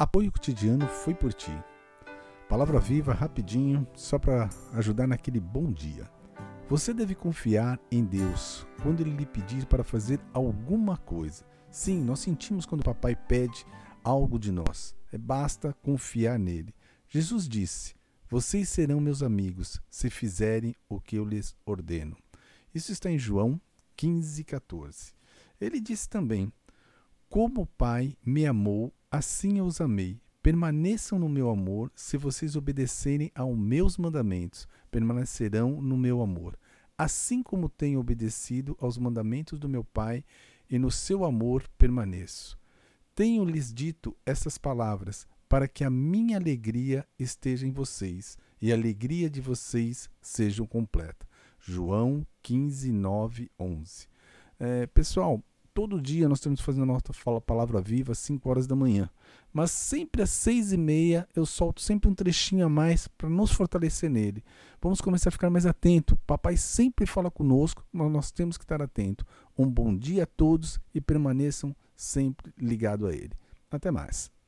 Apoio cotidiano foi por ti. Palavra viva, rapidinho, só para ajudar naquele bom dia. Você deve confiar em Deus quando Ele lhe pedir para fazer alguma coisa. Sim, nós sentimos quando o papai pede algo de nós. É basta confiar nele. Jesus disse: Vocês serão meus amigos se fizerem o que eu lhes ordeno. Isso está em João 15, 14. Ele disse também: Como o Pai me amou, Assim eu os amei. Permaneçam no meu amor, se vocês obedecerem aos meus mandamentos, permanecerão no meu amor. Assim como tenho obedecido aos mandamentos do meu Pai, e no seu amor permaneço. Tenho-lhes dito essas palavras, para que a minha alegria esteja em vocês, e a alegria de vocês seja completa. João 15, 9, 11. É, pessoal, todo dia nós temos que fazer a nossa palavra viva às 5 horas da manhã. Mas sempre às 6 e meia eu solto sempre um trechinho a mais para nos fortalecer nele. Vamos começar a ficar mais atento. Papai sempre fala conosco, mas nós temos que estar atento. Um bom dia a todos e permaneçam sempre ligados a ele. Até mais.